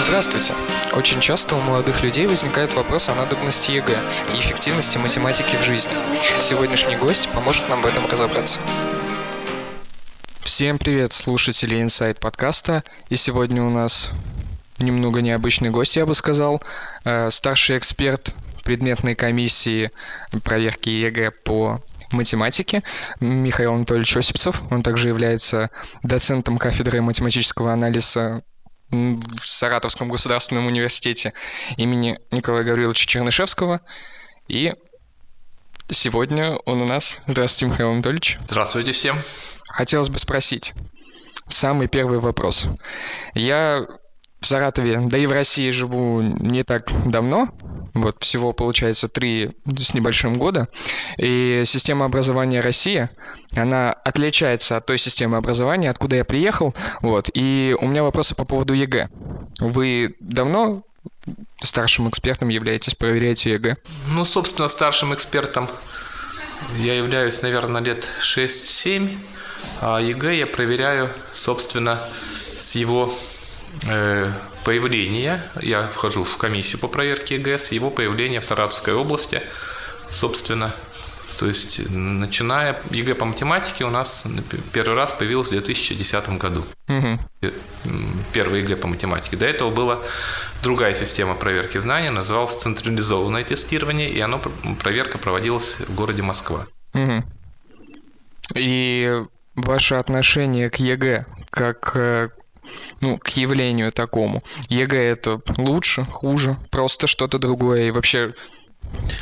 Здравствуйте! Очень часто у молодых людей возникает вопрос о надобности ЕГЭ и эффективности математики в жизни. Сегодняшний гость поможет нам в этом разобраться. Всем привет, слушатели Inside подкаста. И сегодня у нас немного необычный гость, я бы сказал. Э, Старший эксперт предметной комиссии проверки ЕГЭ по математике Михаил Анатольевич Осипцев. Он также является доцентом кафедры математического анализа в Саратовском государственном университете имени Николая Гавриловича Чернышевского. И сегодня он у нас. Здравствуйте, Михаил Анатольевич. Здравствуйте всем. Хотелось бы спросить. Самый первый вопрос. Я в Саратове, да и в России живу не так давно, вот всего получается три с небольшим года, и система образования России, она отличается от той системы образования, откуда я приехал, вот, и у меня вопросы по поводу ЕГЭ. Вы давно старшим экспертом являетесь, проверяете ЕГЭ? Ну, собственно, старшим экспертом я являюсь, наверное, лет 6-7, а ЕГЭ я проверяю, собственно, с его э, появления. Я вхожу в комиссию по проверке ЕГЭ с его появления в Саратовской области, собственно. То есть, начиная ЕГЭ по математике у нас первый раз появилась в 2010 году. Мгм. Э, Первый ЕГЭ по математике. До этого была другая система проверки знаний, называлась централизованное тестирование, и оно, пр- проверка проводилась в городе Москва. Мгм. И ваше отношение к ЕГЭ, как э, ну, к явлению такому. ЕГЭ это лучше, хуже, просто что-то другое. И вообще,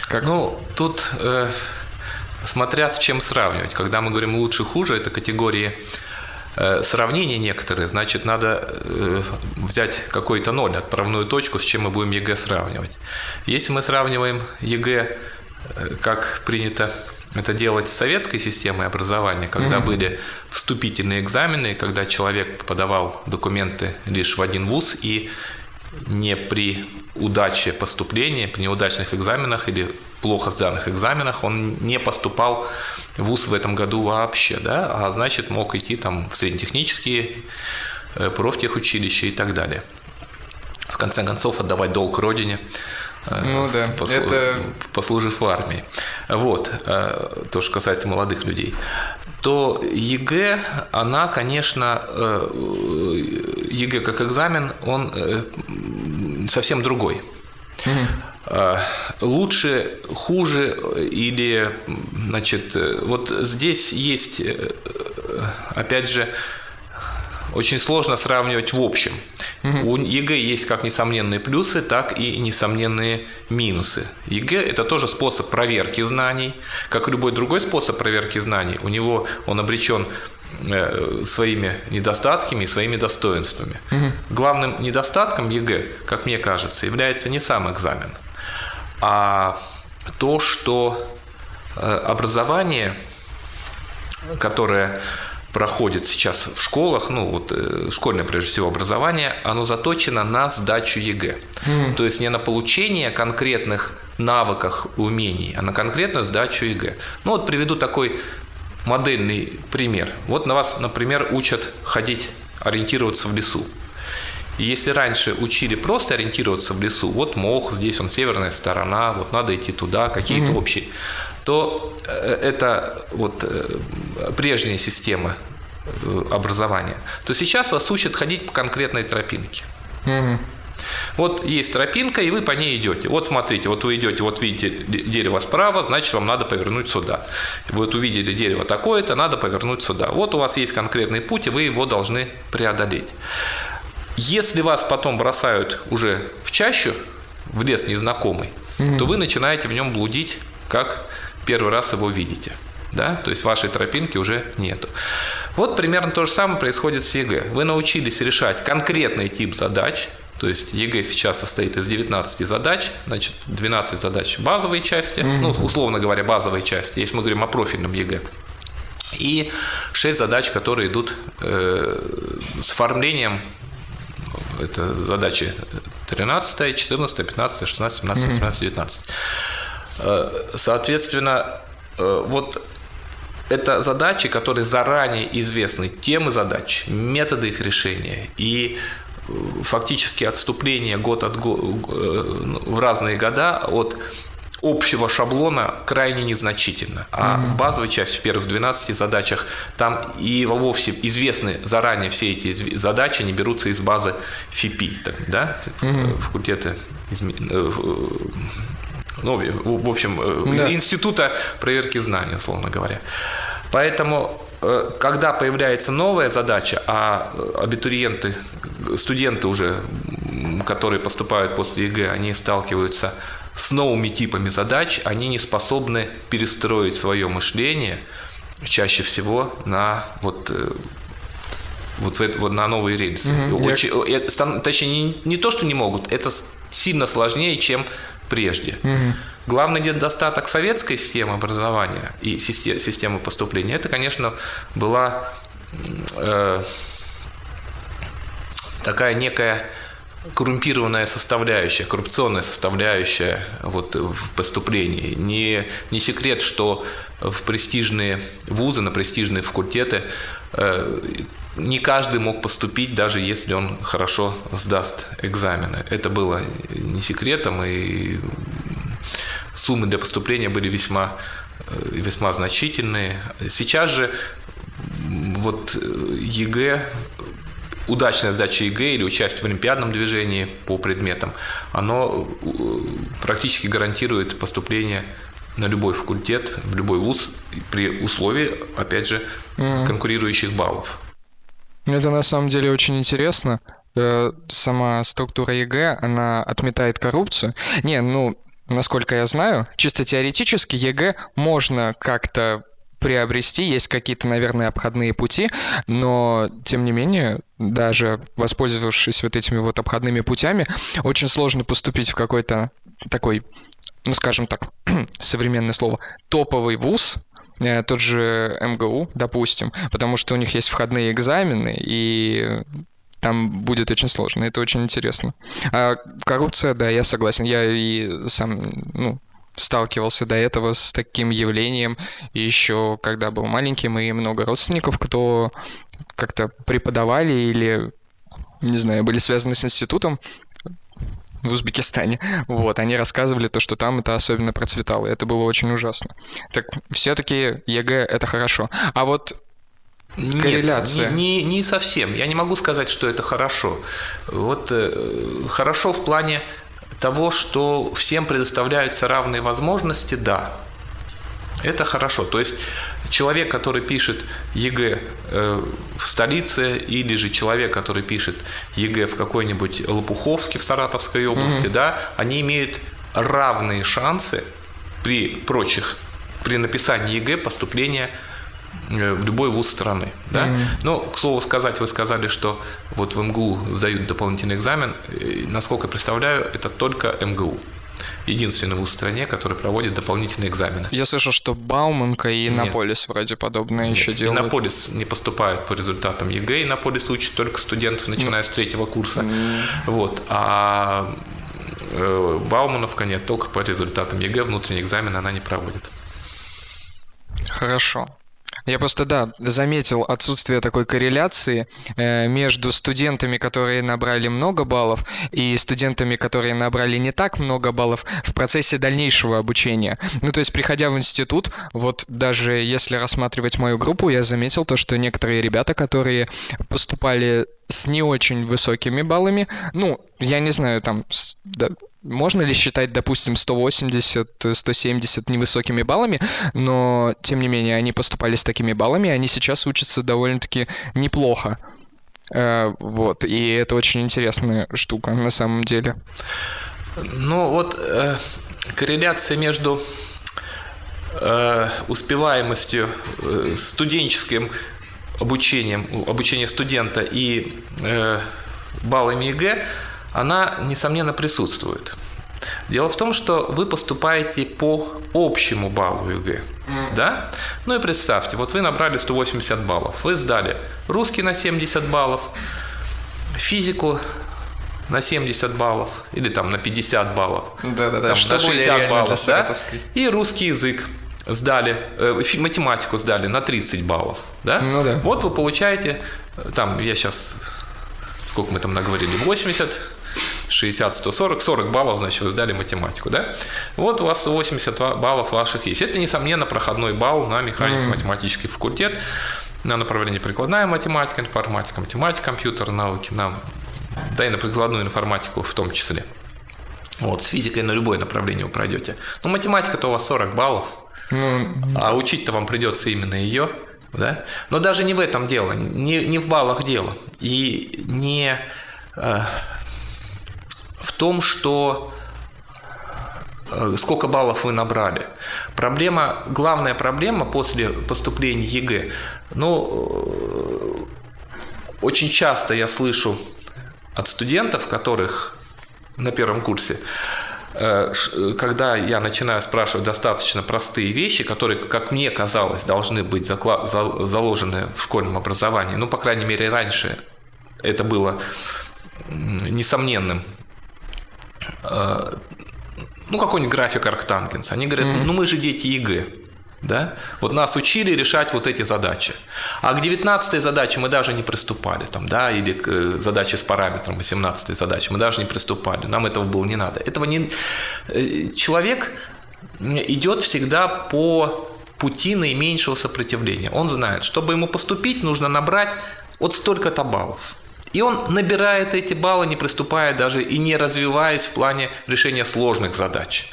как... Ну, тут э, смотря с чем сравнивать. Когда мы говорим лучше, хуже, это категории э, сравнения некоторые, значит, надо э, взять какой-то ноль, отправную точку, с чем мы будем ЕГЭ сравнивать. Если мы сравниваем ЕГЭ, э, как принято это делать с советской системой образования, когда были вступительные экзамены, когда человек подавал документы лишь в один вуз и не при удаче поступления, при неудачных экзаменах или плохо сданных экзаменах он не поступал в ВУЗ в этом году вообще, да, а значит мог идти там в среднетехнические, э, профтехучилища и так далее. В конце концов отдавать долг родине, э, Ну да, послу- это- послужив в армии. Вот, э, то, что касается молодых людей. То ЕГЭ, она, конечно, э, ЕГЭ как экзамен, он э, совсем другой. Лучше, хуже или, значит, вот здесь есть, опять же, очень сложно сравнивать в общем. У ЕГЭ есть как несомненные плюсы, так и несомненные минусы. ЕГЭ – это тоже способ проверки знаний. Как и любой другой способ проверки знаний, у него он обречен э, своими недостатками и своими достоинствами. Главным недостатком ЕГЭ, как мне кажется, является не сам экзамен, а то, что э, образование, которое проходит сейчас в школах, ну вот э, школьное прежде всего образование, оно заточено на сдачу ЕГЭ. То есть не на получение конкретных навыков, умений, а на конкретную сдачу ЕГЭ. Ну вот приведу такой модельный пример. Вот на вас, например, учат ходить, ориентироваться в лесу. И если раньше учили просто ориентироваться в лесу, вот мох, здесь он северная сторона, вот надо идти туда, какие-то общие, то э, это вот э, прежняя система э, образования, то сейчас вас учат ходить по конкретной тропинке. Вот есть тропинка, и вы по ней идете. Вот смотрите, вот вы идете, вот видите де- дерево справа, значит, вам надо повернуть сюда. Вот увидели дерево такое-то, надо повернуть сюда. Вот у вас есть конкретный путь, и вы его должны преодолеть. Если вас потом бросают уже в чащу, в лес незнакомый, то вы начинаете в нем блудить, как первый раз его видите. Да? То есть вашей тропинки уже нету. Вот примерно то же самое происходит с ЕГЭ. Вы научились решать конкретный тип задач, то есть ЕГЭ сейчас состоит из 19 задач, значит, 12 задач базовой части, ну, условно говоря, базовой части, если мы говорим о профильном ЕГЭ. И 6 задач, которые идут э, с оформлением это задачи 13, 14, 15, 16, 17, 18, 19. Соответственно, вот это задачи, которые заранее известны, темы задач, методы их решения и фактически отступление год от года в разные года от общего шаблона крайне незначительно. А mm-hmm. в базовой части, в первых 12 задачах, там и вовсе известны заранее все эти задачи, они берутся из базы ФИПИ, да, mm-hmm. факультеты э, ну, в общем, э, да. института проверки знаний, условно говоря. Поэтому э, когда появляется новая задача, а абитуриенты, студенты уже, которые поступают после ЕГЭ, они сталкиваются с новыми типами задач, они не способны перестроить свое мышление чаще всего на вот э, вот, в это, вот на новые рельсы. Угу, Очень, я... Э, точнее, не, не то, что не могут, это сильно сложнее, чем прежде. Угу. Главный недостаток советской системы образования и системы поступления, это, конечно, была э, такая некая коррумпированная составляющая, коррупционная составляющая вот в поступлении. Не, не секрет, что в престижные вузы, на престижные факультеты э, не каждый мог поступить, даже если он хорошо сдаст экзамены. Это было не секретом, и суммы для поступления были весьма, э, весьма значительные. Сейчас же вот э, ЕГЭ удачная сдача ЕГЭ или участие в олимпиадном движении по предметам, оно э, практически гарантирует поступление на любой факультет, в любой вуз при условии, опять же, mm-hmm. конкурирующих баллов. Это на самом деле очень интересно. Э, сама структура ЕГЭ, она отметает коррупцию. Не, ну, насколько я знаю, чисто теоретически ЕГЭ можно как-то приобрести, есть какие-то, наверное, обходные пути, но, тем не менее, даже воспользовавшись вот этими вот обходными путями, очень сложно поступить в какой-то такой, ну, скажем так, современное слово, топовый вуз, э, тот же МГУ, допустим, потому что у них есть входные экзамены, и там будет очень сложно, это очень интересно. А коррупция, да, я согласен, я и сам, ну, сталкивался до этого с таким явлением еще когда был маленьким, и много родственников, кто как-то преподавали или, не знаю, были связаны с институтом, в Узбекистане. Вот, они рассказывали то, что там это особенно процветало, это было очень ужасно. Так все-таки ЕГЭ это хорошо. А вот нет, корреляция. Не, не, не совсем. Я не могу сказать, что это хорошо. Вот э, хорошо в плане того, что всем предоставляются равные возможности, да, это хорошо. То есть человек, который пишет ЕГЭ э, в столице, или же человек, который пишет ЕГЭ в какой-нибудь Лопуховске в Саратовской области, mm да, они имеют равные шансы при прочих, при написании ЕГЭ поступления Э, в любой вуз страны. Да? Mm-hmm. Но, к слову сказать, вы сказали, что вот в МГУ сдают дополнительный экзамен. И, насколько я представляю, это только МГУ единственный вуз в стране, который проводит дополнительные экзамены. Я слышал, что Бауманка и Иннополис Нет. вроде подобное Нет. еще делают. Иннополис не поступает по результатам ЕГЭ, Иннополис учит только студентов, начиная mm. с третьего курса. Mm. Вот. А э, Бауманка нет, только по результатам ЕГЭ внутренний экзамен она не проводит. Хорошо. Я просто, да, заметил отсутствие такой корреляции э, между студентами, которые набрали много баллов, и студентами, которые набрали не так много баллов в процессе дальнейшего обучения. Ну, то есть, приходя в институт, вот даже если рассматривать мою группу, я заметил то, что некоторые ребята, которые поступали с не очень высокими баллами, ну, я не знаю, там, да, можно ли считать, допустим, 180-170 невысокими баллами, но, тем не менее, они поступали с такими баллами, они сейчас учатся довольно-таки неплохо. Э, вот, и это очень интересная штука на самом деле. Ну вот э, корреляция между э, успеваемостью, э, студенческим обучением, обучение студента и э, баллами ЕГЭ – она, несомненно, присутствует. Дело в том, что вы поступаете по общему баллу ЕГЭ. Mm. Да? Ну и представьте, вот вы набрали 180 баллов, вы сдали русский на 70 баллов, физику на 70 баллов или там на 50 баллов. Да-да-да, Там, что на более 60 реально для баллов, да? И русский язык сдали, э, математику сдали на 30 баллов, да? Ну да. Вот вы получаете, э, там, я сейчас, сколько мы там наговорили, 80, 60, 140, 40 баллов, значит, вы сдали математику, да? Вот у вас 80 ва- баллов ваших есть. Это, несомненно, проходной балл на механико-математический факультет, на направление прикладная математика, информатика, математика, компьютерные науки, на, да и на прикладную информатику в том числе. Вот, с физикой на любое направление вы пройдете. Ну, математика-то у вас 40 баллов, Ну, а учить-то вам придется именно ее, да? Но даже не в этом дело, не, не в баллах дело. И не э, в том, что э, сколько баллов вы набрали. Проблема, главная проблема после поступления ЕГЭ, ну, э, очень часто я слышу от студентов, которых на первом курсе, э, когда я начинаю спрашивать достаточно простые вещи, которые, как мне казалось, должны быть заложены в школьном образовании, ну, по крайней мере, раньше это было несомненным. Э, Ну, какой-нибудь график арктангенса. Они говорят, ну, мы же дети ЕГЭ. Да? Вот нас учили решать вот эти задачи. А к 19 задаче мы даже не приступали. Там, да? Или к э, задаче с параметром 18 задачи мы даже не приступали. Нам этого было не надо. Этого не... э, Человек идет всегда по пути наименьшего сопротивления. Он знает, чтобы ему поступить, нужно набрать вот столько-то баллов. И он набирает эти баллы, не приступая даже и не развиваясь в плане решения сложных задач.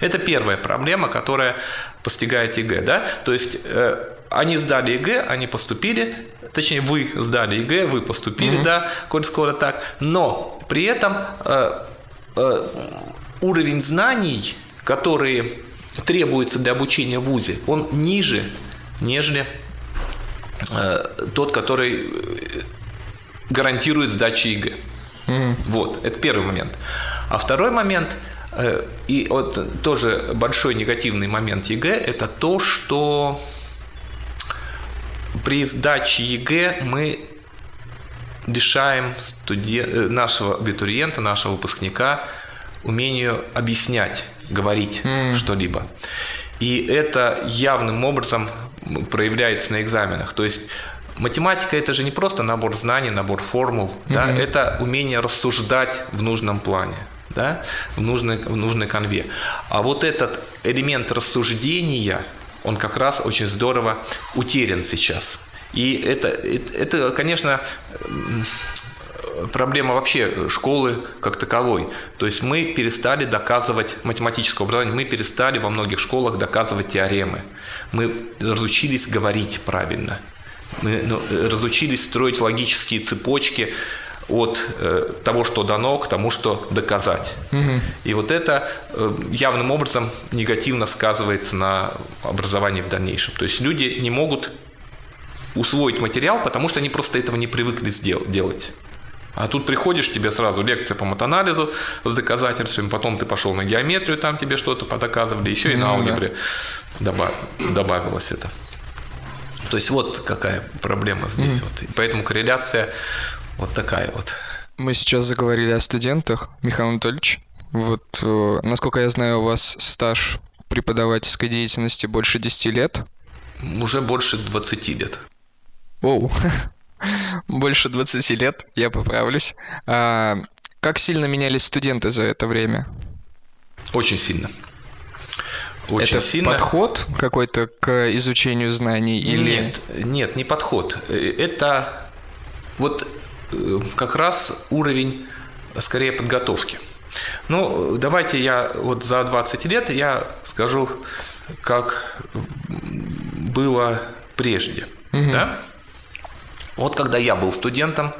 Это первая проблема, которая постигает ЕГЭ. Да? То есть э, они сдали ЕГЭ, они поступили, точнее вы сдали ЕГЭ, вы поступили, да, коль скоро так, но при этом э, э, уровень знаний, которые требуются для обучения в ВУЗе, он ниже, нежели э, тот, который э, гарантирует сдачу ЕГЭ. Вот, это первый момент. А второй момент, э, и вот тоже большой негативный момент ЕГЭ, это то, что при сдаче ЕГЭ мы лишаем студен- э, нашего абитуриента, нашего выпускника умению объяснять, говорить что-либо. И это явным образом проявляется на экзаменах. То есть математика это же не просто набор знаний, набор формул, да, это умение рассуждать в нужном плане, да, в нужной, в нужной конве. А вот этот элемент рассуждения, он как раз очень здорово утерян сейчас. И это, это, это, конечно, проблема вообще школы как таковой. То есть мы перестали доказывать математическое образование, мы перестали во многих школах доказывать теоремы. Мы разучились говорить правильно. Мы ну, разучились строить логические цепочки от э, того, что дано, к тому, что доказать. И вот это э, явным образом негативно сказывается на образовании в дальнейшем. То есть люди не могут усвоить материал, потому что они просто этого не привыкли делать. А тут приходишь, тебе сразу лекция по матанализу с доказательствами, потом ты пошел на геометрию, там тебе что-то подоказывали, еще и на Ну да. алгебре доба- добавилось это. То есть вот какая проблема здесь. Вот. И поэтому корреляция вот такая вот. Мы сейчас заговорили о студентах. Михаил Анатольевич, вот, э, насколько я знаю, у вас стаж преподавательской деятельности больше 10 лет. Уже больше 20 лет. Оу, больше 20 лет, я поправлюсь. А, как сильно менялись студенты за это время? Очень сильно. Очень это сильно. подход какой-то к изучению знаний или... Нет, нет, не подход. Э, Это вот э, как раз уровень, скорее, подготовки. Ну, давайте я вот за 20 лет я скажу, как было прежде. Да? Вот когда я был студентом,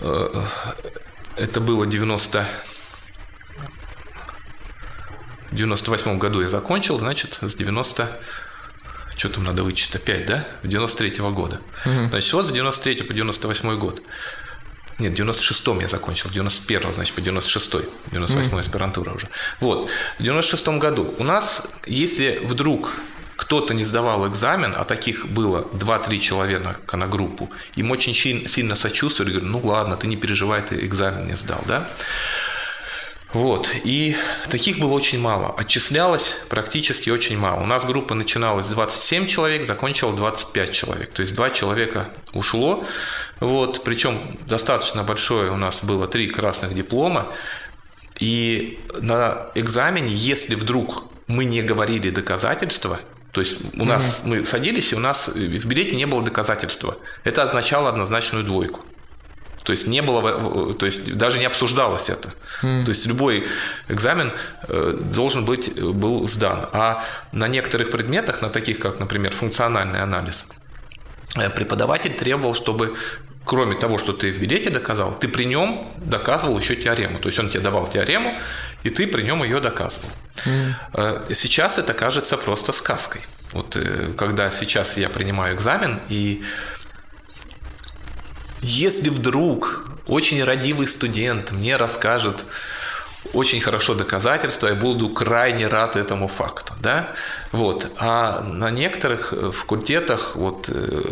э, это было 90... В 98 году я закончил, значит, с 90 что там надо вычесть, 5, да? 93 года. Значит, вот с 93 по 98 год. Нет, в 96-м я закончил, в 91-м, значит, по 96-й, 98-й аспирантура уже. Вот, в 96-м году у нас, если вдруг кто-то не сдавал экзамен, а таких было 2-3 человека на группу, им очень сильно сочувствовали, говорят, ну ладно, ты не переживай, ты экзамен не сдал, да? Вот, и таких было очень мало. Отчислялось практически очень мало. У нас группа начиналась 27 человек, закончила 25 человек. То есть два человека ушло. Вот, причем достаточно большое у нас было три красных диплома. И на экзамене, если вдруг мы не говорили доказательства, то есть у нас mm-hmm. мы садились, и у нас в билете не было доказательства. Это означало однозначную двойку. То есть не было, то есть даже не обсуждалось это. Mm. То есть любой экзамен э, должен быть э, был сдан. А на некоторых предметах, на таких как, например, функциональный анализ, э, преподаватель требовал, чтобы кроме того, что ты в билете доказал, ты при нем доказывал еще теорему. То есть он тебе давал теорему, и ты при нем ее доказывал. Mm. Сейчас это кажется просто сказкой. Вот когда сейчас я принимаю экзамен, и если вдруг очень родивый студент мне расскажет очень хорошо доказательства, я буду крайне рад этому факту. Да? Вот. А на некоторых факультетах, вот, э,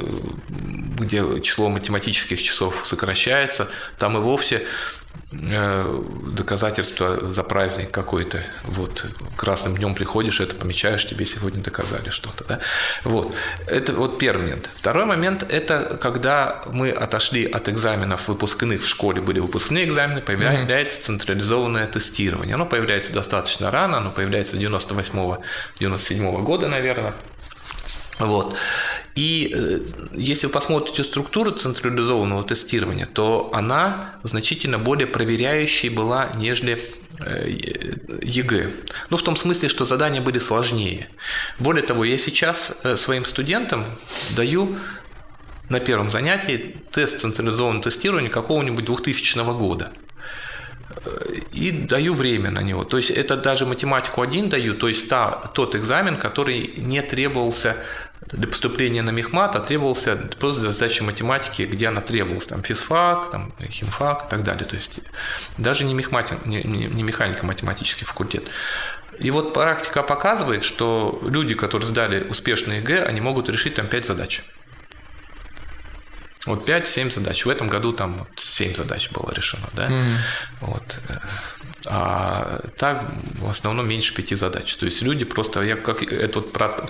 где число математических часов сокращается, там и вовсе Э, доказательство за праздник какой-то. Вот красным днем приходишь, это помечаешь, тебе сегодня доказали что-то. Да? Вот. Это вот первый момент. Второй момент – это когда мы отошли от экзаменов выпускных в школе, были выпускные экзамены, появляется mm-hmm. централизованное тестирование. Оно появляется достаточно рано, оно появляется 98-97 года, наверное. Вот. И э, если вы посмотрите структуру централизованного тестирования, то она значительно более проверяющей была, нежели э, ЕГЭ. Ну, в том смысле, что задания были сложнее. Более того, я сейчас э, своим студентам даю на первом занятии тест централизованного тестирования какого-нибудь 2000 года и даю время на него. То есть это даже математику один даю, то есть та, тот экзамен, который не требовался для поступления на мехмат, а требовался просто для сдачи математики, где она требовалась, там физфак, там, химфак и так далее. То есть даже не, мехмат, не, не механико-математический факультет. И вот практика показывает, что люди, которые сдали успешные ЕГЭ, они могут решить там 5 задач. Вот 5-7 задач. В этом году там 7 задач было решено, да. Mm-hmm. Вот. А так в основном меньше 5 задач. То есть люди просто, я как это вот про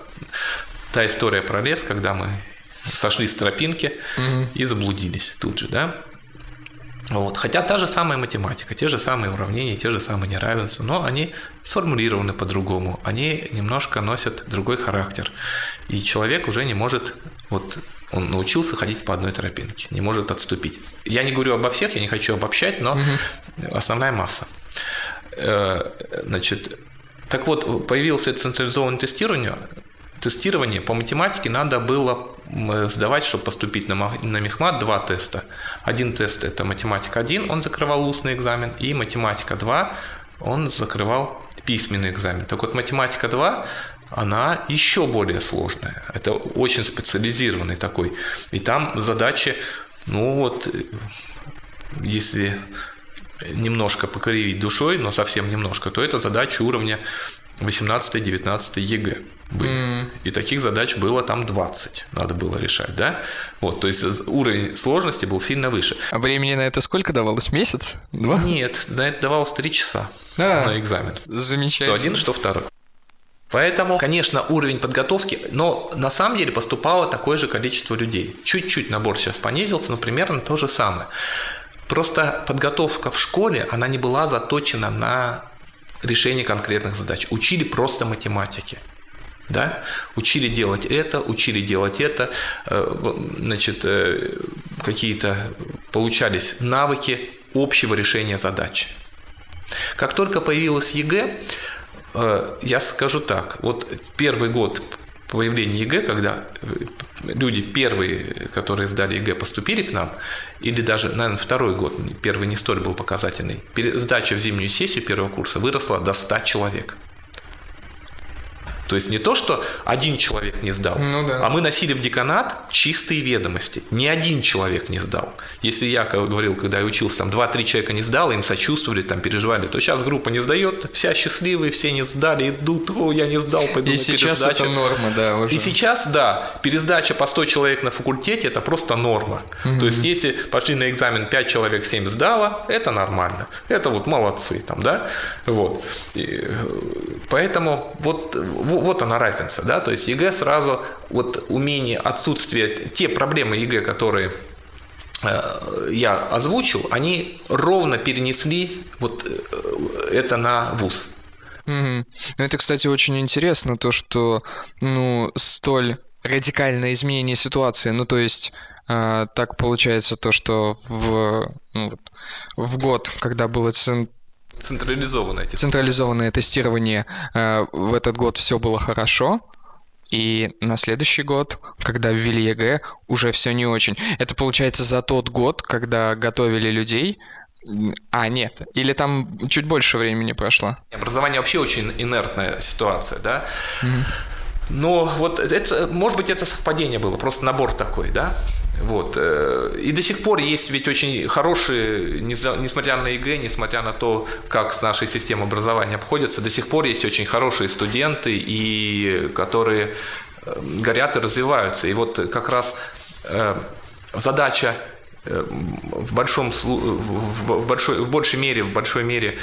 та история про лес, когда мы сошли с тропинки mm-hmm. и заблудились тут же, да. Вот. Хотя та же самая математика, те же самые уравнения, те же самые неравенства, но они сформулированы по-другому, они немножко носят другой характер. И человек уже не может вот он научился ходить по одной тропинке, не может отступить. Я не говорю обо всех, я не хочу обобщать, но угу. основная масса. Э, значит, так вот, появилось централизованное тестирование. Тестирование по математике надо было сдавать, чтобы поступить на, на Мехмат, два теста. Один тест – это математика 1, он закрывал устный экзамен, и математика 2, он закрывал письменный экзамен. Так вот, математика 2 она еще более сложная. Это очень специализированный такой. И там задачи, ну вот, если немножко покривить душой, но совсем немножко, то это задачи уровня 18-19 ЕГЭ были. Mm. И таких задач было там 20, надо было решать, да? Вот, то есть уровень сложности был сильно выше. А времени на это сколько давалось? Месяц? Два? Нет, на это давалось 3 часа а, на экзамен. Замечательно. Что один, что второй. Поэтому, конечно, уровень подготовки, но на самом деле поступало такое же количество людей. Чуть-чуть набор сейчас понизился, но примерно то же самое. Просто подготовка в школе, она не была заточена на решение конкретных задач. Учили просто математики. Да? Учили делать это, учили делать это, э, значит, э, какие-то получались навыки общего решения задач. Как только появилась ЕГЭ, я скажу так, вот первый год появления ЕГЭ, когда э, люди первые, которые сдали ЕГЭ, поступили к нам, или даже, наверное, второй год, первый не столь был показательный, сдача в зимнюю сессию первого курса выросла до 100 человек. То есть не то, что один человек не сдал, Ну да. а мы носили в деканат чистые ведомости. Ни один человек не сдал. Если я как говорил, когда я учился, там 2-3 человека не сдал, им сочувствовали, там переживали, то сейчас группа не сдает, вся счастливые, все не сдали, идут, о, я не сдал, пойду И на сейчас пересдачу». это норма, да, уже. И сейчас, да, пересдача по 100 человек на факультете – это просто норма. То есть, если пошли на экзамен 5 человек 7 сдало, это нормально. Это вот молодцы там, да? Вот. И, э, поэтому вот, во- вот она разница, да? То есть, ЕГЭ сразу, вот умение, отсутствие, те проблемы ЕГЭ, которые э, я озвучил, они ровно перенесли вот э, это на ВУЗ. Мгм. Ну, это, кстати, очень интересно, то, что, ну, столь радикальное изменение ситуации, ну, то есть, а, так получается то, что в, ну, в год, когда было цен- Централизованное эти централизованное тестирование, а, в этот год все было хорошо, и на следующий год, когда ввели ЕГЭ, уже все не очень. Это получается за тот год, когда готовили людей. А, нет. Или там чуть больше времени прошло. Образование вообще очень инертная ситуация, да. Но вот это, может быть, это совпадение было, просто набор такой, да. Вот. э, И до сих пор есть ведь очень хорошие, несмотря на ЕГЭ, несмотря на то, как с нашей системой образования обходятся, до сих пор есть очень хорошие студенты, и которые э, горят и развиваются. И вот как раз э, задача в большом в, большой в большей мере в большой мере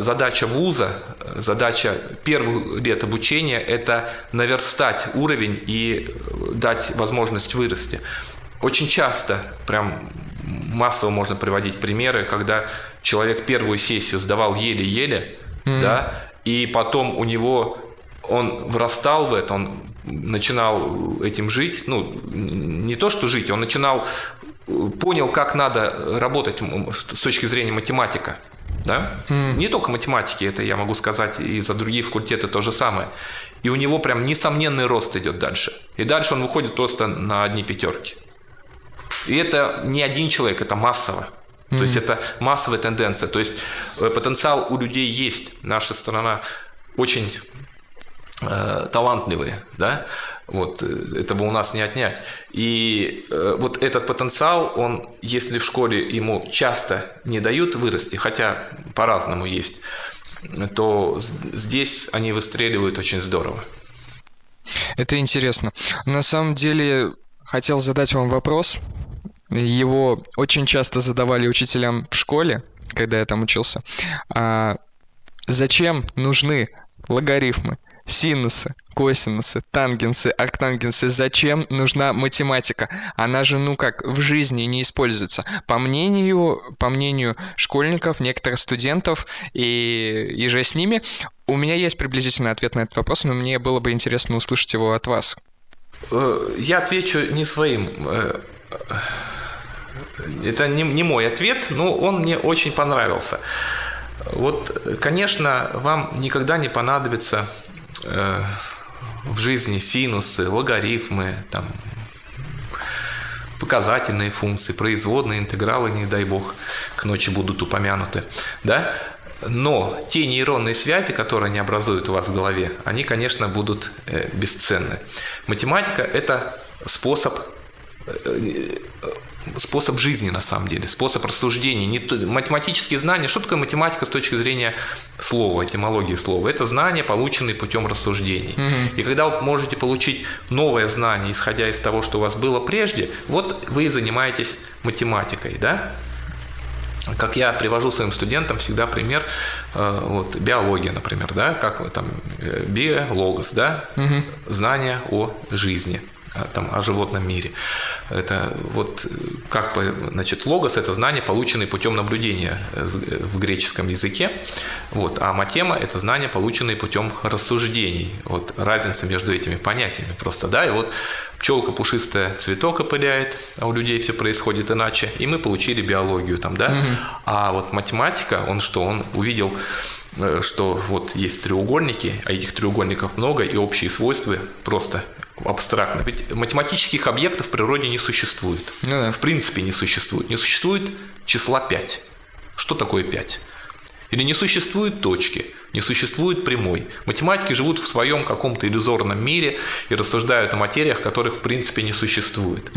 задача вуза э, задача первых лет обучения это наверстать уровень и э, дать возможность вырасти. Очень часто прям массово можно приводить примеры когда человек первую сессию сдавал еле-еле да и потом у него он вырастал в это, он начинал этим жить, ну, не то что жить, он начинал, понял, как надо работать с точки зрения математика, да? Не только математики, это я могу сказать, и за другие факультеты то же самое. И у него прям несомненный рост идет дальше. И дальше он выходит просто на одни пятерки. И это не один человек, это массово. То есть это массовая тенденция. То есть э, потенциал у людей есть. Наша страна очень э, талантливые, да, вот, э, этого у нас не отнять. И э, вот этот потенциал, он, если в школе ему часто не дают вырасти, хотя по-разному есть, то здесь они выстреливают очень здорово. Это интересно. На самом деле, хотел задать вам вопрос. Его очень часто задавали учителям в школе, когда я там учился. А зачем нужны логарифмы, синусы, косинусы, тангенсы, арктангенсы? Зачем нужна математика? Она же, ну как, в жизни не используется. По мнению, по мнению школьников, некоторых студентов и, и же с ними, у меня есть приблизительный ответ на этот вопрос, но мне было бы интересно услышать его от вас. Э, Я отвечу не своим. э, Это не, не мой ответ, но он мне очень понравился. Вот, э, конечно, вам никогда не понадобится э, в жизни синусы, логарифмы, там, показательные функции, производные, интегралы, не дай бог, к ночи будут упомянуты. Да? Но те нейронные связи, которые они образуют у вас в голове, они, конечно, будут э, бесценны. Математика – это способ э, способ жизни на самом деле, способ рассуждения. Не то- математические знания, что такое математика с точки зрения слова, этимологии слова? Это знания, полученные путем рассуждений. И когда вы можете получить новое знание, исходя из того, что у вас было прежде, вот вы и занимаетесь математикой, да? Как я привожу своим студентам всегда пример, э, вот биология, например, да, как там э, биологос, да, знание о жизни, там, о животном мире. Это вот э, как бы, значит, логос – это знание, полученное путем наблюдения э, э, в греческом языке, вот, а матема – это знание, полученное путем рассуждений. Вот разница между этими понятиями просто, да, и вот пчелка пушистая цветок опыляет, а у людей все происходит иначе, и мы получили биологию там, да, а вот математика, он что, он увидел э, что вот есть треугольники, а этих треугольников много, и общие свойства просто абстрактно. Ведь математических объектов в природе не существует. Ну да. В принципе не существует. Не существует числа 5. Что такое 5? Или не существует точки, не существует прямой. Математики живут в своем каком-то иллюзорном мире и рассуждают о материях, которых в принципе не существует.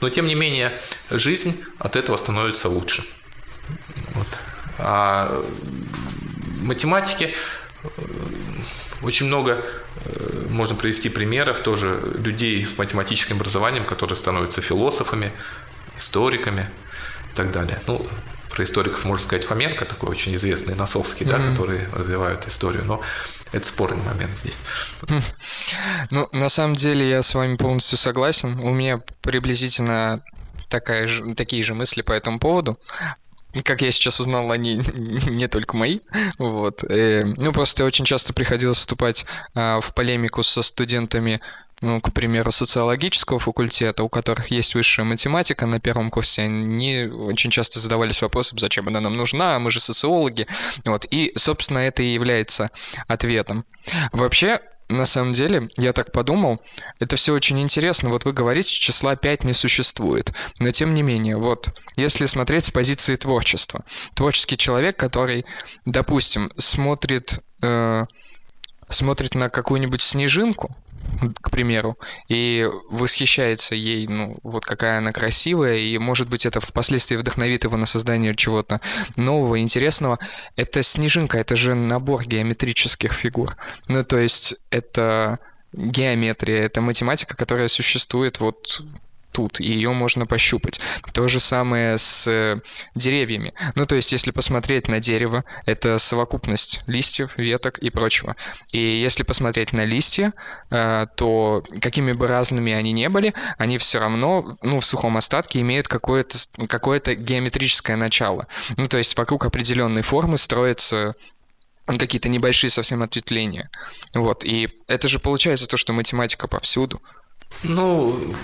Но тем не менее жизнь от этого становится лучше. Вот. А математики э, очень много э, можно привести примеров тоже людей с математическим образованием, которые становятся философами, историками и так далее. Ну, про историков можно сказать Фоменко, такой очень известный Носовский, mm-hmm. да, которые развивают историю, но это спорный момент здесь. Ну, на самом деле я с вами полностью согласен. У меня приблизительно такая же, такие же мысли по этому поводу. Как я сейчас узнал, они не только мои. Вот. И, э, ну, просто очень часто приходилось вступать а, в полемику со студентами ну, к примеру, социологического факультета, у которых есть высшая математика на первом курсе, они очень часто задавались вопросом, зачем она нам нужна, мы же социологи. Вот. И, собственно, это и является ответом. Вообще, на самом деле, я так подумал, это все очень интересно. Вот вы говорите, числа 5 не существует. Но тем не менее, вот, если смотреть с позиции творчества, творческий человек, который, допустим, смотрит, э, смотрит на какую-нибудь снежинку, к примеру, и восхищается ей, ну, вот какая она красивая, и, может быть, это впоследствии вдохновит его на создание чего-то нового, интересного. Это снежинка, это же набор геометрических фигур. Ну, то есть это геометрия, это математика, которая существует вот тут, и ее можно пощупать. То же самое с э, деревьями. Ну, то есть, если посмотреть на дерево, это совокупность листьев, веток и прочего. И если посмотреть на листья, э, то какими бы разными они ни были, они все равно, ну, в сухом остатке имеют какое-то какое геометрическое начало. Ну, то есть, вокруг определенной формы строятся какие-то небольшие совсем ответвления. Вот, и это же получается то, что математика повсюду. Ну,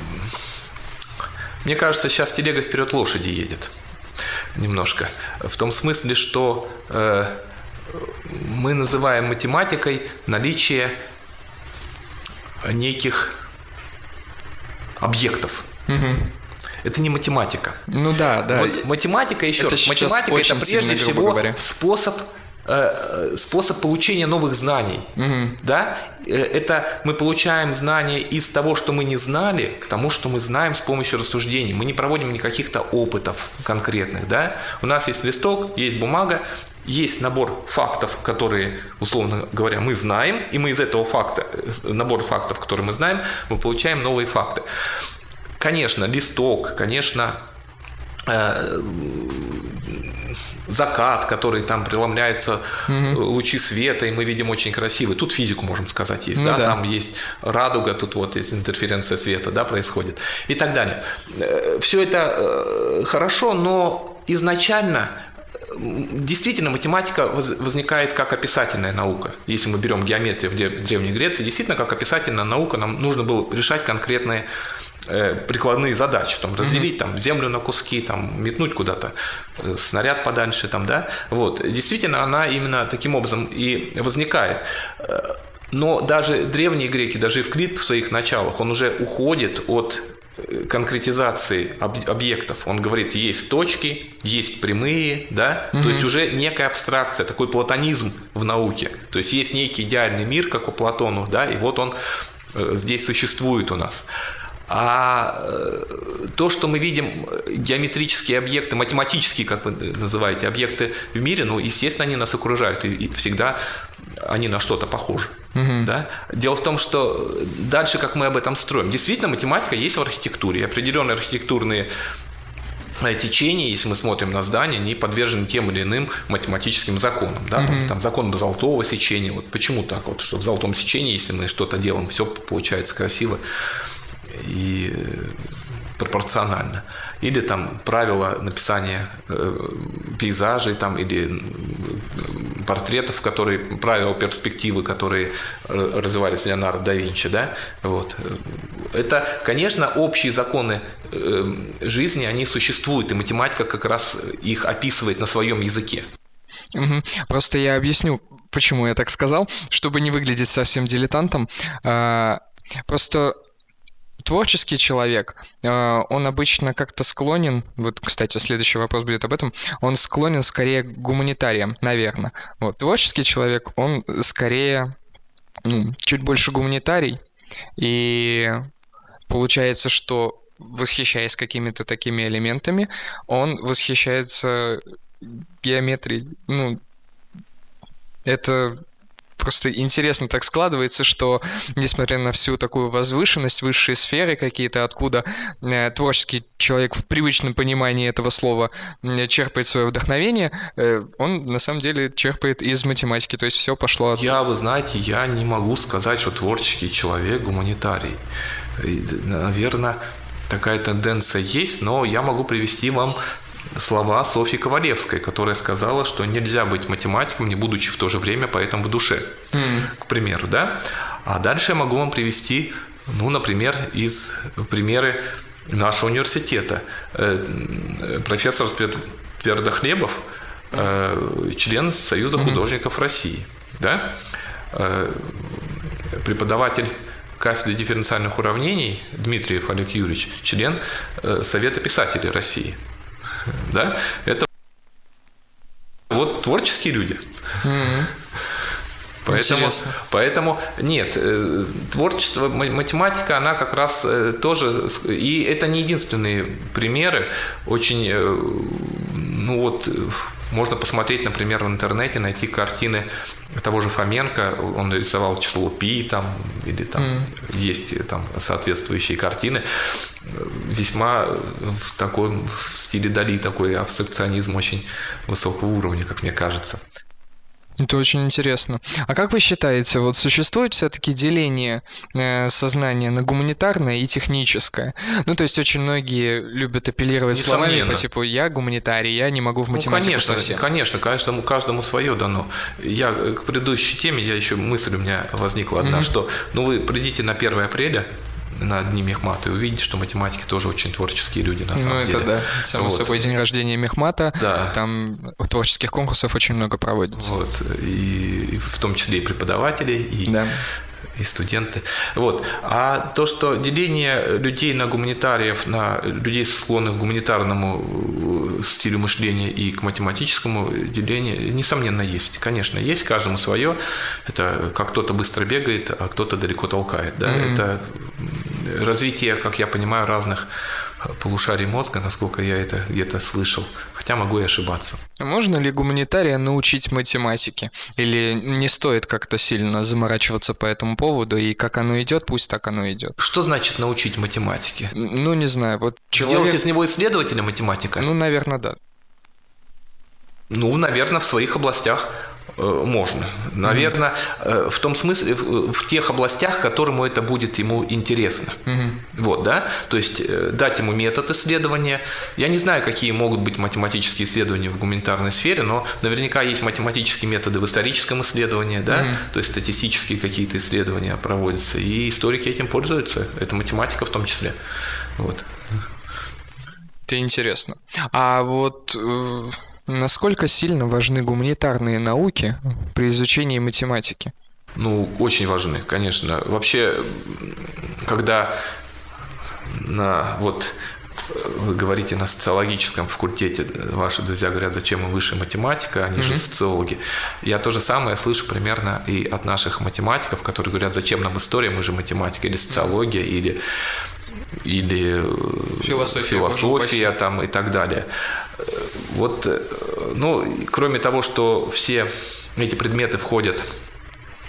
мне кажется, сейчас телега вперед лошади едет немножко. В том смысле, что э, мы называем математикой наличие неких объектов. Угу. Это не математика. Ну да, да. Вот математика еще это математика это прежде всего говоря. способ способ получения новых знаний. Угу. Да? Э, это мы получаем знания из того, что мы не знали, к тому, что мы знаем с помощью рассуждений. Мы не проводим никаких-то опытов конкретных. Да? У нас есть листок, есть бумага, есть набор фактов, которые, условно говоря, мы знаем, и мы из этого факта, э, набор фактов, которые мы знаем, мы получаем новые факты. Конечно, листок, конечно, закат, который там преломляется угу. лучи света, и мы видим очень красивый. Тут физику, можем сказать, есть, ну, да? да, там есть радуга, тут вот есть интерференция света, да, происходит и так далее. Э, Все это э, хорошо, но изначально действительно математика возникает как описательная наука. Если мы берем геометрию в Древней Греции, действительно как описательная наука нам нужно было решать конкретные прикладные задачи, там, разделить там, землю на куски, там, метнуть куда-то э, снаряд подальше, там, да, вот, действительно, она именно таким образом и возникает. Э, но даже древние греки, даже Евклид в своих началах, он уже уходит от конкретизации объектов. Он говорит, есть точки, есть прямые, да, угу. то есть уже некая абстракция, такой платонизм в науке. То есть есть некий идеальный мир, как у Платона, да, и вот он здесь существует у нас. А э, то, что мы видим, геометрические объекты, математические, как вы называете, объекты в мире, ну, естественно, они нас окружают, и, всегда они на что-то похожи. Угу. Да? Дело в том, что дальше, как мы об этом строим, действительно, математика есть в архитектуре, определенные архитектурные э, течения, если мы смотрим на здания, они подвержены тем или иным математическим законам. Да? Там, там закон золотого сечения. Вот почему так вот, что в золотом сечении, если мы что-то делаем, все получается красиво и э, пропорционально. Или там правила написания э, пейзажей там, или портретов, которые, правила перспективы, которые э, развивались Леонардо да Винчи. Да? Вот. Это, конечно, общие законы э, жизни, они существуют, и математика как раз их описывает на своем языке. Просто я объясню, почему я так сказал, чтобы не выглядеть совсем дилетантом. А, просто творческий человек, э, он обычно как-то склонен, вот, кстати, следующий вопрос будет об этом, он склонен скорее к гуманитариям, наверное. Вот, творческий человек, он скорее ну, чуть больше гуманитарий, и получается, что восхищаясь какими-то такими элементами, он восхищается геометрией. Ну, это просто интересно так складывается, что несмотря на всю такую возвышенность, высшие сферы какие-то, откуда э, творческий человек в привычном понимании этого слова э, черпает свое вдохновение, э, он на самом деле черпает из математики, то есть все пошло от... Я, вы знаете, я не могу сказать, что творческий человек гуманитарий. И, наверное, такая тенденция есть, но я могу привести вам слова Софьи Ковалевской, которая сказала, что нельзя быть математиком, не будучи в то же время поэтом в душе, mm. к примеру, да. А дальше я могу вам привести, ну, например, из примеры нашего университета. Э, профессор Твердохлебов, э, член Союза художников России, да, э, преподаватель кафедры дифференциальных уравнений Дмитриев Олег Юрьевич, член Совета писателей России – да, это вот творческие люди. Mm-hmm. Поэтому, поэтому нет, э, творчество, математика, она как раз э, тоже, и это не единственные примеры, очень, э, ну вот, можно посмотреть, например, в интернете, найти картины того же Фоменко, он рисовал число пи, там, или там mm. есть там соответствующие картины, весьма в таком в стиле Дали такой абстракционизм очень высокого уровня, как мне кажется. Это очень интересно. А как вы считаете, вот существует все-таки деление э, сознания на гуманитарное и техническое? Ну, то есть очень многие любят апеллировать Несомненно. словами по типу «я гуманитарий, я не могу в математику ну, конечно, совсем». Конечно, каждому, каждому свое дано. Я э, к предыдущей теме, я еще мысль у меня возникла одна, mm-hmm. что ну вы придите на 1 апреля, на Дни Мехмата и увидеть, что математики тоже очень творческие люди на самом ну, деле. Ну, это да. Само вот. собой, день рождения Мехмата. Да. Там творческих конкурсов очень много проводится. Вот. И, и в том числе и преподаватели, и да и студенты. Вот. А то, что деление людей на гуманитариев, на людей, склонных к гуманитарному э, стилю мышления и к математическому делению, несомненно, есть. Конечно, есть, каждому свое. Это как кто-то быстро бегает, а кто-то далеко толкает. Да? Mm-hmm. Это развитие, как я понимаю, разных полушарий мозга, насколько я это где-то слышал, хотя могу и ошибаться. Можно ли гуманитария научить математике? Или не стоит как-то сильно заморачиваться по этому поводу, и как оно идет, пусть так оно идет? Что значит научить математике? Ну, не знаю, вот человек... Сделать из него исследователя математика? Ну, наверное, да. Ну, наверное, в своих областях Э, можно. Наверное, mm-hmm. в том смысле, в тех областях, которому это будет ему интересно. Mm-hmm. Вот, да? То есть э, дать ему метод исследования. Я не знаю, какие могут быть математические исследования в гуманитарной сфере, но наверняка есть математические методы в историческом исследовании, да? Mm-hmm. То есть статистические какие-то исследования проводятся, и историки этим пользуются. Это математика в том числе. Вот. Это интересно. А вот Насколько сильно важны гуманитарные науки при изучении математики? Ну, очень важны, конечно. Вообще, когда на вот вы говорите на социологическом факультете, ваши друзья говорят, зачем им высшая математика, они mm-hmm. же социологи. Я то же самое слышу примерно и от наших математиков, которые говорят, зачем нам история, мы же математика, или социология, или или философия, философия там и так далее. Вот, ну, кроме того, что все эти предметы входят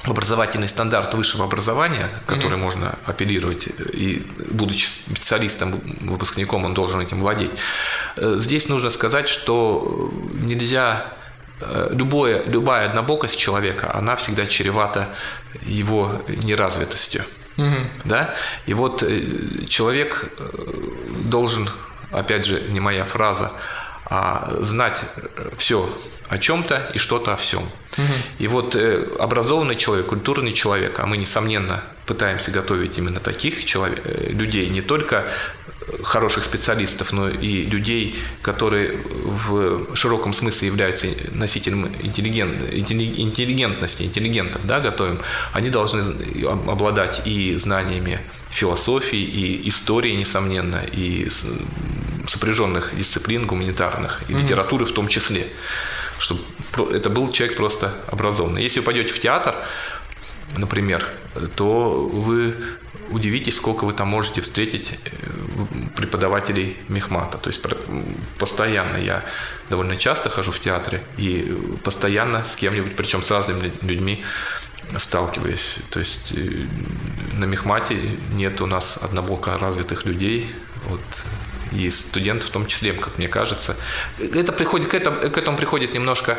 в образовательный стандарт высшего образования, который mm-hmm. можно апеллировать, и будучи специалистом, выпускником, он должен этим владеть. Здесь нужно сказать, что нельзя любое, любая однобокость человека, она всегда чревата его неразвитостью. Угу. Да? И вот человек должен, опять же, не моя фраза, а знать все о чем-то и что-то о всем. И вот э, образованный человек, культурный человек, а мы, несомненно, пытаемся готовить именно таких человек, э, людей, не только хороших специалистов, но и людей, которые в широком смысле являются носителем интеллигент, интеллигентности, интеллигентов, да, готовим, они должны обладать и знаниями философии, и истории, несомненно, и сопряженных дисциплин гуманитарных, и литературы в том числе чтобы это был человек просто образованный. Если вы пойдете в театр, например, то вы удивитесь, сколько вы там можете встретить э, преподавателей мехмата. То есть постоянно я довольно часто хожу в театры и постоянно с кем-нибудь, причем с разными людьми сталкиваюсь. То есть э, на мехмате нет у нас однобоко развитых людей. Вот и студентов в том числе, как мне кажется. Это приходит, к, этому, к этому приходит немножко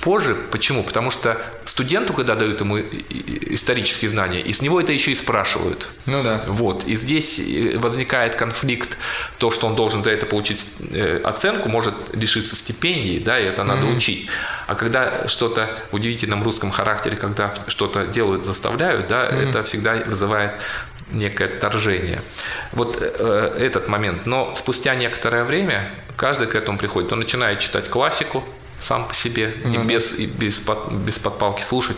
позже. Почему? Потому что студенту, когда дают ему исторические знания, и с него это еще и спрашивают. Ну да. Вот. И здесь э, возникает конфликт, то, что он должен за это получить э, оценку, может лишиться стипендии, да, и это надо mm-hmm. учить. А когда что-то в удивительном русском характере, когда что-то делают, заставляют, да, mm-hmm. это всегда вызывает некое отторжение. Вот э, этот момент. Но спустя некоторое время каждый к этому приходит. Он начинает читать классику сам по себе, ну, и без, и без, под, без подпалки слушать.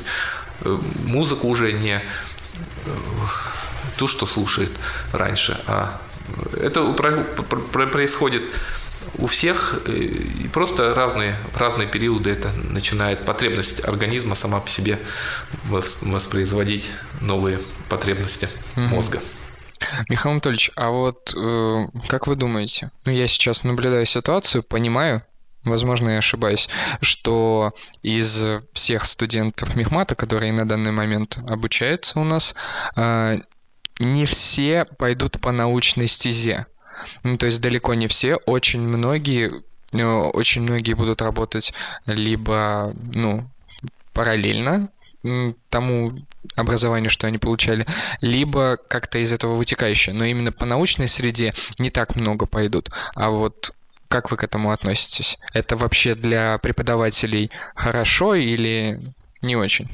Э, музыку уже не э, ту, что слушает раньше, а это происходит у всех э, и просто разные, в разные периоды это начинает потребность организма сама по себе воспроизводить новые потребности мозга. Михаил Анатольевич, а вот э, как вы думаете, ну я сейчас наблюдаю ситуацию, понимаю, возможно, я ошибаюсь, что из всех студентов Мехмата, которые на данный момент обучаются у нас, э, не все пойдут по научной стезе. Ну, то есть далеко не все, очень многие, э, очень многие будут работать либо, ну, параллельно тому образованию, что они получали, либо как-то из этого вытекающее. Но именно по научной среде не так много пойдут. А вот как вы к этому относитесь? Это вообще для преподавателей хорошо или не очень?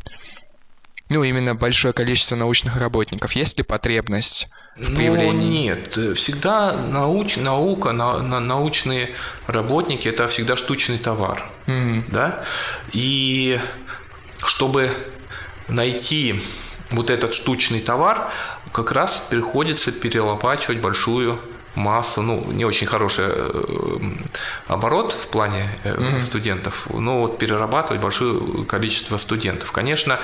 Ну, именно большое количество научных работников. Есть ли потребность в? Ну, нет. Всегда науч, наука, на, на, научные работники – это всегда штучный товар. Mm-hmm. Да? И чтобы найти вот этот штучный товар, как раз приходится перелопачивать большую массу, ну, не очень хороший э, оборот в плане mm-hmm. студентов, но вот перерабатывать большое количество студентов. Конечно,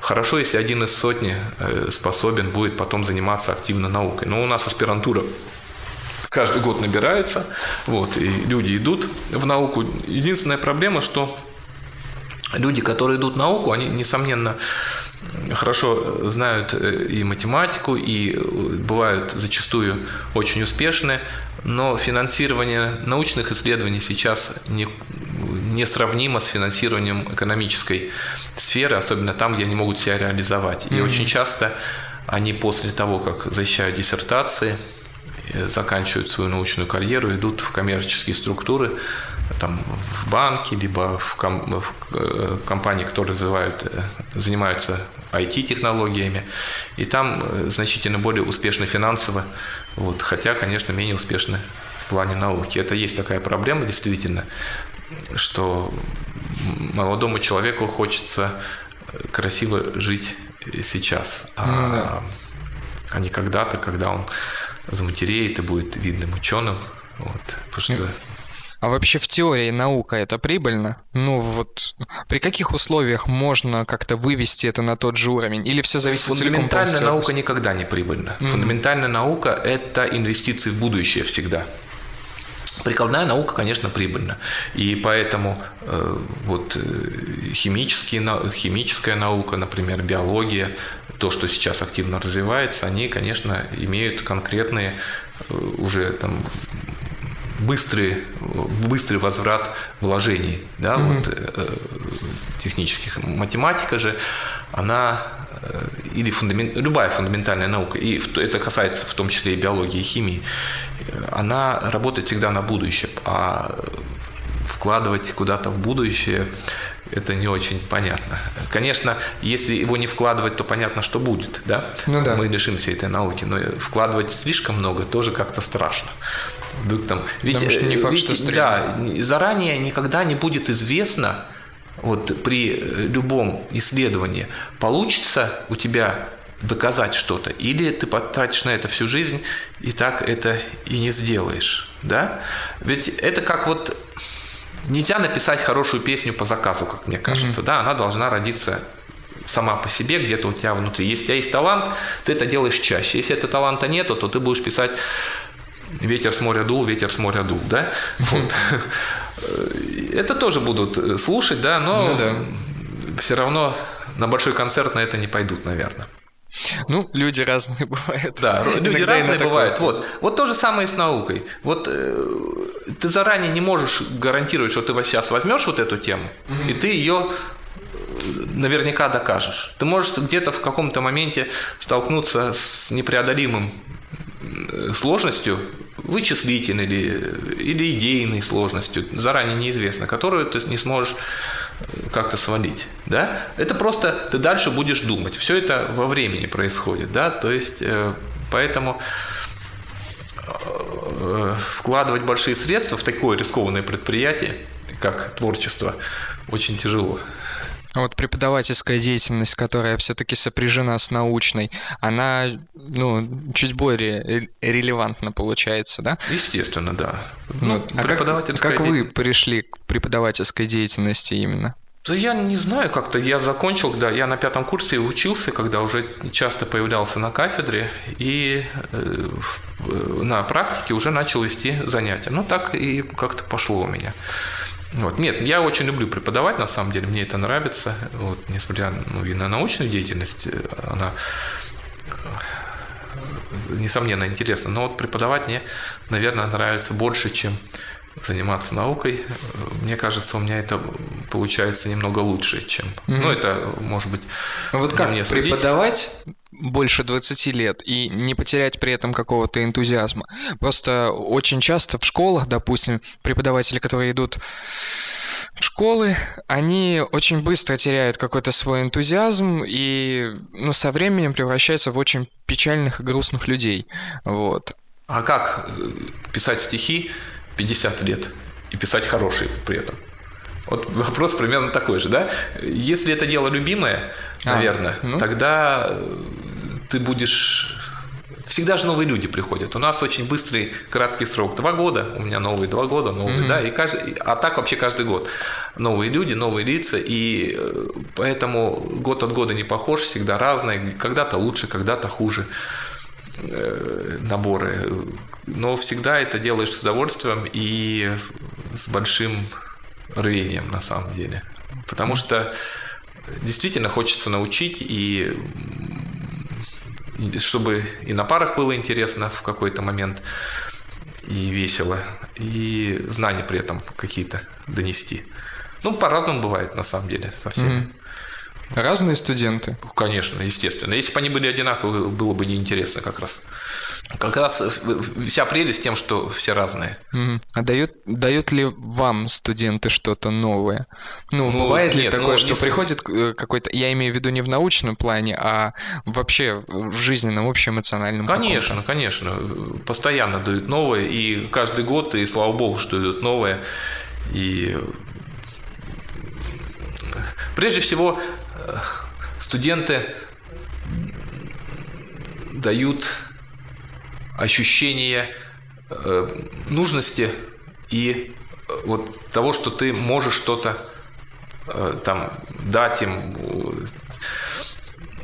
хорошо, если один из сотни э, способен будет потом заниматься активно наукой. Но у нас аспирантура каждый год набирается, вот, и люди идут в науку. Единственная проблема, что люди, которые идут в науку, они, несомненно, хорошо знают э, и математику, и э, бывают зачастую очень успешны, но финансирование научных исследований сейчас не, несравнимо с финансированием экономической сферы, особенно там, где они могут себя реализовать. И mm-hmm. очень часто они после того, как защищают диссертации, э, заканчивают свою научную карьеру, идут в коммерческие структуры, там, в банке, либо в, ком- в э, компании, которые называют, э, занимаются IT-технологиями, и там э, значительно более успешны финансово, вот, хотя, конечно, менее успешны в плане науки. Это есть такая проблема, действительно, что молодому человеку хочется красиво жить сейчас, а, ну, да. а не когда-то, когда он заматереет и будет видным ученым. Вот, потому что а вообще в теории наука это прибыльно? Ну вот при каких условиях можно как-то вывести это на тот же уровень? Или все зависит Фундаментальная целиком наука никогда не прибыльна. Mm-hmm. Фундаментальная наука – это инвестиции в будущее всегда. Прикладная наука, конечно, прибыльна. И поэтому э, вот э, химические, химическая наука, например, биология, то, что сейчас активно развивается, они, конечно, имеют конкретные э, уже там быстрый, быстрый возврат вложений, да, mm-hmm. вот, э, технических. Математика же, она э, или фундамент, любая фундаментальная наука, и это касается в том числе и биологии и химии, она работает всегда на будущее, а вкладывать куда-то в будущее это не очень понятно. Конечно, если его не вкладывать, то понятно, что будет, да? Ну да. Мы лишимся этой науки, но вкладывать слишком много тоже как-то страшно. Вдруг там, ведь, Потому что не факт, ведь, что да, заранее никогда не будет известно, вот при любом исследовании, получится у тебя доказать что-то, или ты потратишь на это всю жизнь, и так это и не сделаешь, да? Ведь это как вот нельзя написать хорошую песню по заказу, как мне кажется, да, она должна родиться сама по себе, где-то у тебя внутри. Если у тебя есть талант, ты это делаешь чаще. Если этого таланта нету, то ты будешь писать ветер с моря дул, ветер с моря дул, да? Вот. Это тоже будут слушать, да, но Ну да. все равно на большой концерт на это не пойдут, наверное. Ну, люди разные бывают. Да, люди Иногда разные бывают. Вот, вот то же самое и с наукой. Вот э, ты заранее не можешь гарантировать, что ты сейчас возьмешь вот эту тему, и ты ее наверняка докажешь. Ты можешь где-то в каком-то моменте столкнуться с непреодолимым э, сложностью, вычислительной или, или идейной сложностью, заранее неизвестно, которую ты не сможешь э, как-то свалить, да? Это просто ты дальше будешь думать. Все это во времени происходит, да? То есть, э, поэтому э, вкладывать большие средства в такое рискованное предприятие, как творчество, очень тяжело. А вот преподавательская деятельность, которая все-таки сопряжена с научной, она, ну, чуть более ре- релевантна получается, да? Естественно, да. Ну, Ну, а как, преподавательская как вы деятельность- пришли к преподавательской деятельности именно? Да я не знаю, как-то я закончил, да, я на пятом курсе учился, когда уже часто появлялся на кафедре, и э, э, на практике уже начал вести занятия. Ну, так и как-то пошло у меня. Вот. Нет, я очень люблю преподавать, на самом деле, мне это нравится. Вот, несмотря ну, и на научную деятельность, э, она э, несомненно интересна. Но вот преподавать мне, наверное, нравится больше, чем заниматься наукой. Мне кажется, у меня это получается немного лучше, чем... Ну, это, может быть, Вот как мне судить. Больше 20 лет и не потерять при этом какого-то энтузиазма? Просто очень часто в школах, допустим, преподаватели, которые идут в школы, они очень быстро теряют какой-то свой энтузиазм и ну, со временем превращаются в очень печальных и грустных людей. Вот. А как э, писать стихи 50 лет и писать хорошие при этом? Вот вопрос примерно такой же, да? Если это дело любимое, А, наверное, ну. тогда э, ты будешь... Всегда же новые люди приходят. У нас очень быстрый, краткий срок. Два года. У меня новые два года, новые, да. И каждый... А так вообще каждый год. Новые люди, новые лица. И э, поэтому год от года не похож, всегда разные. Когда-то лучше, когда-то хуже э, наборы. Но всегда это делаешь с удовольствием и с большим рвением на самом деле. Потому что действительно хочется научить и чтобы и на парах было интересно в какой-то момент и весело, и знания при этом какие-то донести. Ну, по-разному бывает, на самом деле, совсем. Разные студенты. Конечно, естественно. Если бы они были одинаковые, было бы неинтересно как раз. Как раз вся прелесть тем, что все разные. А дают, дают ли вам студенты что-то новое? Ну, Ну, бывает ли нет, такое, ну, что не приходит э, какой-то, я имею в виду не в научном плане, а вообще в жизненном, общеэмоциональном Конечно, конечно. Постоянно дают новое, и каждый год, и слава богу, что дают новое. И прежде всего э, студенты дают ощущение э, нужности и э, вот того, что ты можешь что-то э, там дать им.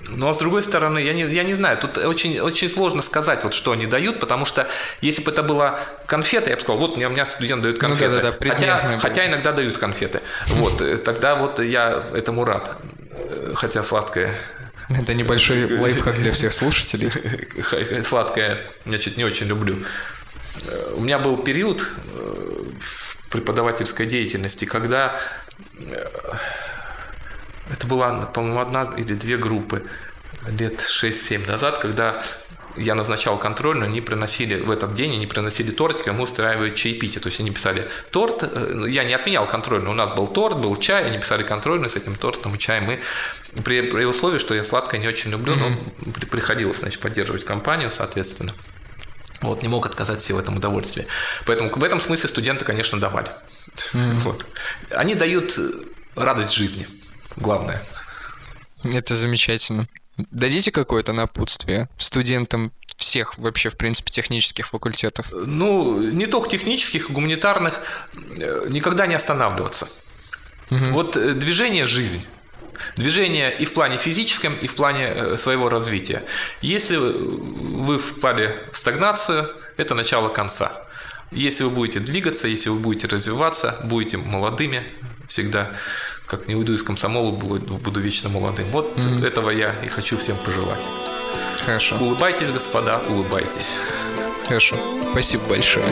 но с другой стороны, я не, я не знаю, тут очень, очень сложно сказать, вот, что они дают, потому что если бы это была конфета, я бы сказал, вот у меня, у меня студент дает Ну конфеты. да-да-да, хотя, предметная была. хотя иногда дают конфеты. Вот, тогда вот я этому рад. Хотя сладкое Это небольшой лайфхак для всех слушателей. сладкое, значит, не очень люблю. У меня был период э, в преподавательской деятельности, когда э, это была, по-моему, одна или две группы лет 6-7 назад, когда я назначал контрольную, они приносили в этот день, они приносили тортик, а мы устраивали чаепитие. То есть они писали торт, э, ну, я не отменял контрольную, у нас был торт, был чай, они писали контрольную с этим тортом и чаем. Мы при, при условии, что я сладкое не очень люблю, но приходилось, значит, поддерживать компанию, соответственно. Вот, не мог отказать себе в этом удовольствии. Поэтому в этом смысле студенты, конечно, давали. Вот. Они дают радость жизни, главное. Это замечательно. Дадите какое-то напутствие студентам всех вообще, в принципе, технических факультетов? Ну, не только технических, гуманитарных, э, никогда не останавливаться. Вот э, движение – жизнь. Движение и в плане физическом, и в плане э, своего развития. Если вы впали в стагнацию, это начало конца. Если вы будете двигаться, если вы будете развиваться, будете молодыми всегда, как не уйду из комсомола, буду, буду вечно молодым. Вот mm-hmm. этого я и хочу всем пожелать. Хорошо. Улыбайтесь, господа, улыбайтесь. Хорошо. Спасибо большое.